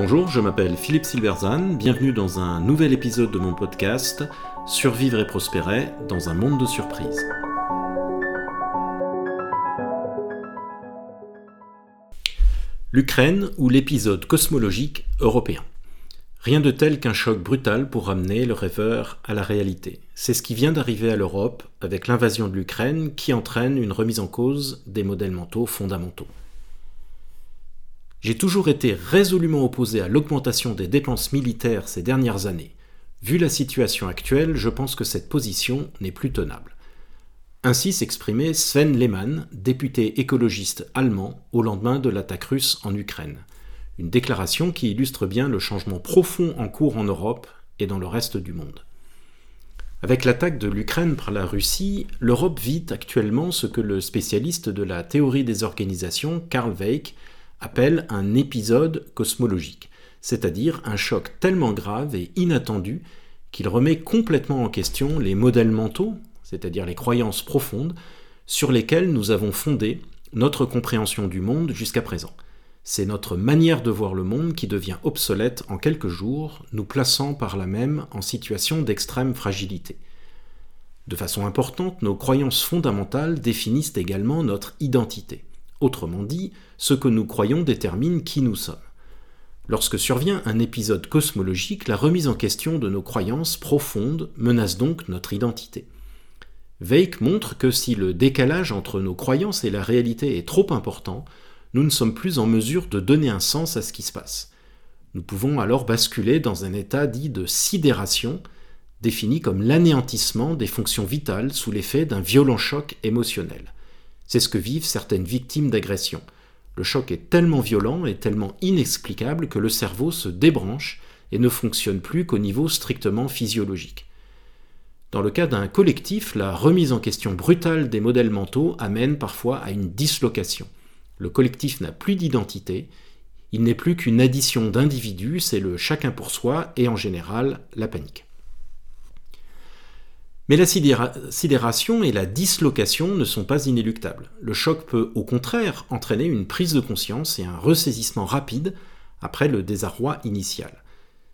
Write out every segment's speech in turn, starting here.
Bonjour, je m'appelle Philippe Silverzan, bienvenue dans un nouvel épisode de mon podcast Survivre et prospérer dans un monde de surprises. L'Ukraine ou l'épisode cosmologique européen. Rien de tel qu'un choc brutal pour ramener le rêveur à la réalité. C'est ce qui vient d'arriver à l'Europe avec l'invasion de l'Ukraine qui entraîne une remise en cause des modèles mentaux fondamentaux. J'ai toujours été résolument opposé à l'augmentation des dépenses militaires ces dernières années. Vu la situation actuelle, je pense que cette position n'est plus tenable. Ainsi s'exprimait Sven Lehmann, député écologiste allemand, au lendemain de l'attaque russe en Ukraine. Une déclaration qui illustre bien le changement profond en cours en Europe et dans le reste du monde. Avec l'attaque de l'Ukraine par la Russie, l'Europe vit actuellement ce que le spécialiste de la théorie des organisations, Karl Weick, appelle un épisode cosmologique, c'est-à-dire un choc tellement grave et inattendu qu'il remet complètement en question les modèles mentaux, c'est-à-dire les croyances profondes, sur lesquelles nous avons fondé notre compréhension du monde jusqu'à présent. C'est notre manière de voir le monde qui devient obsolète en quelques jours, nous plaçant par là même en situation d'extrême fragilité. De façon importante, nos croyances fondamentales définissent également notre identité. Autrement dit, ce que nous croyons détermine qui nous sommes. Lorsque survient un épisode cosmologique, la remise en question de nos croyances profondes menace donc notre identité. Weick montre que si le décalage entre nos croyances et la réalité est trop important, nous ne sommes plus en mesure de donner un sens à ce qui se passe. Nous pouvons alors basculer dans un état dit de sidération, défini comme l'anéantissement des fonctions vitales sous l'effet d'un violent choc émotionnel. C'est ce que vivent certaines victimes d'agression. Le choc est tellement violent et tellement inexplicable que le cerveau se débranche et ne fonctionne plus qu'au niveau strictement physiologique. Dans le cas d'un collectif, la remise en question brutale des modèles mentaux amène parfois à une dislocation. Le collectif n'a plus d'identité, il n'est plus qu'une addition d'individus, c'est le chacun pour soi et en général la panique. Mais la sidération et la dislocation ne sont pas inéluctables. Le choc peut au contraire entraîner une prise de conscience et un ressaisissement rapide après le désarroi initial.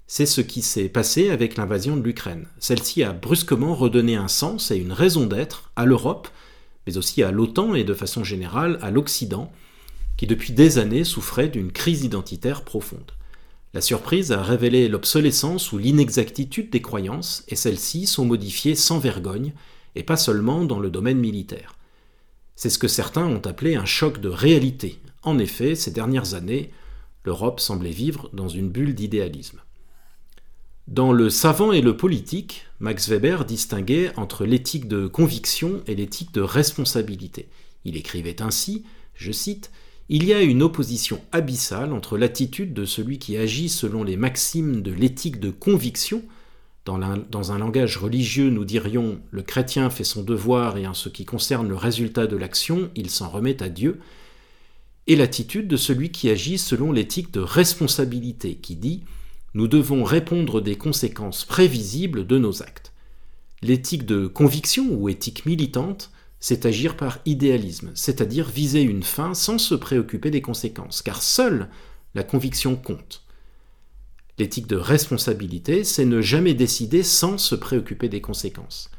C'est ce qui s'est passé avec l'invasion de l'Ukraine. Celle-ci a brusquement redonné un sens et une raison d'être à l'Europe, mais aussi à l'OTAN et de façon générale à l'Occident, qui depuis des années souffrait d'une crise identitaire profonde. La surprise a révélé l'obsolescence ou l'inexactitude des croyances, et celles-ci sont modifiées sans vergogne, et pas seulement dans le domaine militaire. C'est ce que certains ont appelé un choc de réalité. En effet, ces dernières années, l'Europe semblait vivre dans une bulle d'idéalisme. Dans Le savant et le politique, Max Weber distinguait entre l'éthique de conviction et l'éthique de responsabilité. Il écrivait ainsi, je cite, il y a une opposition abyssale entre l'attitude de celui qui agit selon les maximes de l'éthique de conviction, dans, un langage religieux nous dirions le chrétien fait son devoir et en ce qui concerne le résultat de l'action, il s'en remet à Dieu, et l'attitude de celui qui agit selon l'éthique de responsabilité, qui dit nous devons répondre des conséquences prévisibles de nos actes. L'éthique de conviction ou éthique militante c'est agir par idéalisme, c'est-à-dire viser une fin sans se préoccuper des conséquences, car seule la conviction compte. L'éthique de responsabilité, c'est ne jamais décider sans se préoccuper des conséquences.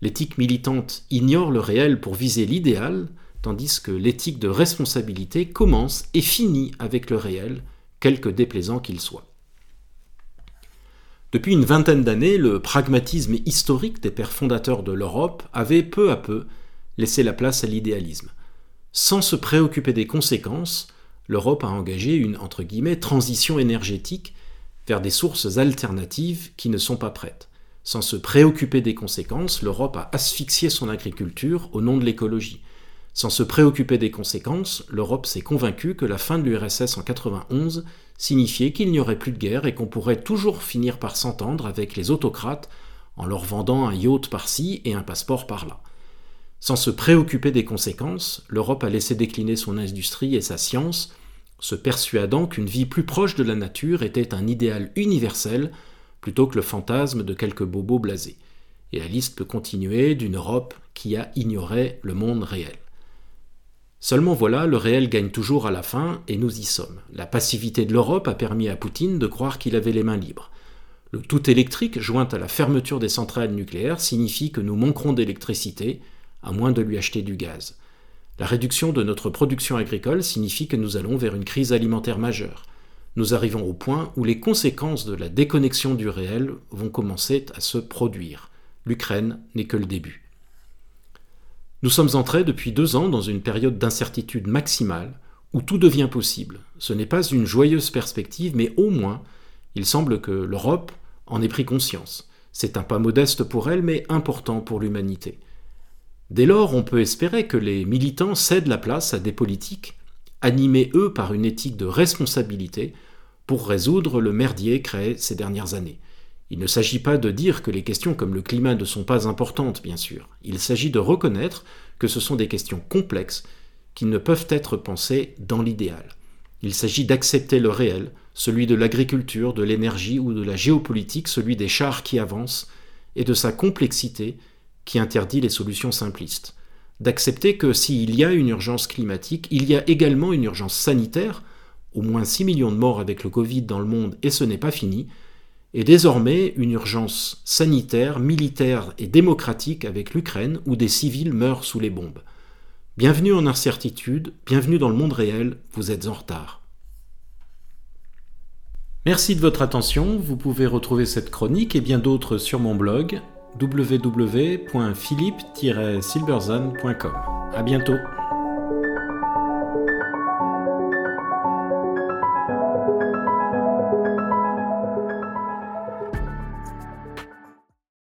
L'éthique militante ignore le réel pour viser l'idéal, tandis que l'éthique de responsabilité commence et finit avec le réel, quelque déplaisant qu'il soit. Depuis une vingtaine d'années, le pragmatisme historique des pères fondateurs de l'Europe avait peu à peu laisser la place à l'idéalisme. Sans se préoccuper des conséquences, l'Europe a engagé une transition énergétique vers des sources alternatives qui ne sont pas prêtes. Sans se préoccuper des conséquences, l'Europe a asphyxié son agriculture au nom de l'écologie. Sans se préoccuper des conséquences, l'Europe s'est convaincue que la fin de l'URSS en 91 signifiait qu'il n'y aurait plus de guerre et qu'on pourrait toujours finir par s'entendre avec les autocrates en leur vendant un yacht par-ci et un passeport par-là. Sans se préoccuper des conséquences, l'Europe a laissé décliner son industrie et sa science, se persuadant qu'une vie plus proche de la nature était un idéal universel plutôt que le fantasme de quelques bobos blasés. Et la liste peut continuer d'une Europe qui a ignoré le monde réel. Seulement voilà, le réel gagne toujours à la fin, et nous y sommes. La passivité de l'Europe a permis à Poutine de croire qu'il avait les mains libres. Le tout électrique, joint à la fermeture des centrales nucléaires, signifie que nous manquerons d'électricité, à moins de lui acheter du gaz. La réduction de notre production agricole signifie que nous allons vers une crise alimentaire majeure. Nous arrivons au point où les conséquences de la déconnexion du réel vont commencer à se produire. L'Ukraine n'est que le début. Nous sommes entrés depuis deux ans dans une période d'incertitude maximale où tout devient possible. Ce n'est pas une joyeuse perspective, mais au moins, il semble que l'Europe en ait pris conscience. C'est un pas modeste pour elle, mais important pour l'humanité. Dès lors, on peut espérer que les militants cèdent la place à des politiques, animés eux par une éthique de responsabilité, pour résoudre le merdier créé ces dernières années. Il ne s'agit pas de dire que les questions comme le climat ne sont pas importantes, bien sûr. Il s'agit de reconnaître que ce sont des questions complexes qui ne peuvent être pensées dans l'idéal. Il s'agit d'accepter le réel, celui de l'agriculture, de l'énergie ou de la géopolitique, celui des chars qui avancent, et de sa complexité qui interdit les solutions simplistes. D'accepter que s'il y a une urgence climatique, il y a également une urgence sanitaire, au moins 6 millions de morts avec le Covid dans le monde et ce n'est pas fini, et désormais une urgence sanitaire, militaire et démocratique avec l'Ukraine où des civils meurent sous les bombes. Bienvenue en incertitude, bienvenue dans le monde réel, vous êtes en retard. Merci de votre attention, vous pouvez retrouver cette chronique et bien d'autres sur mon blog www.philippe-silberzan.com. À bientôt.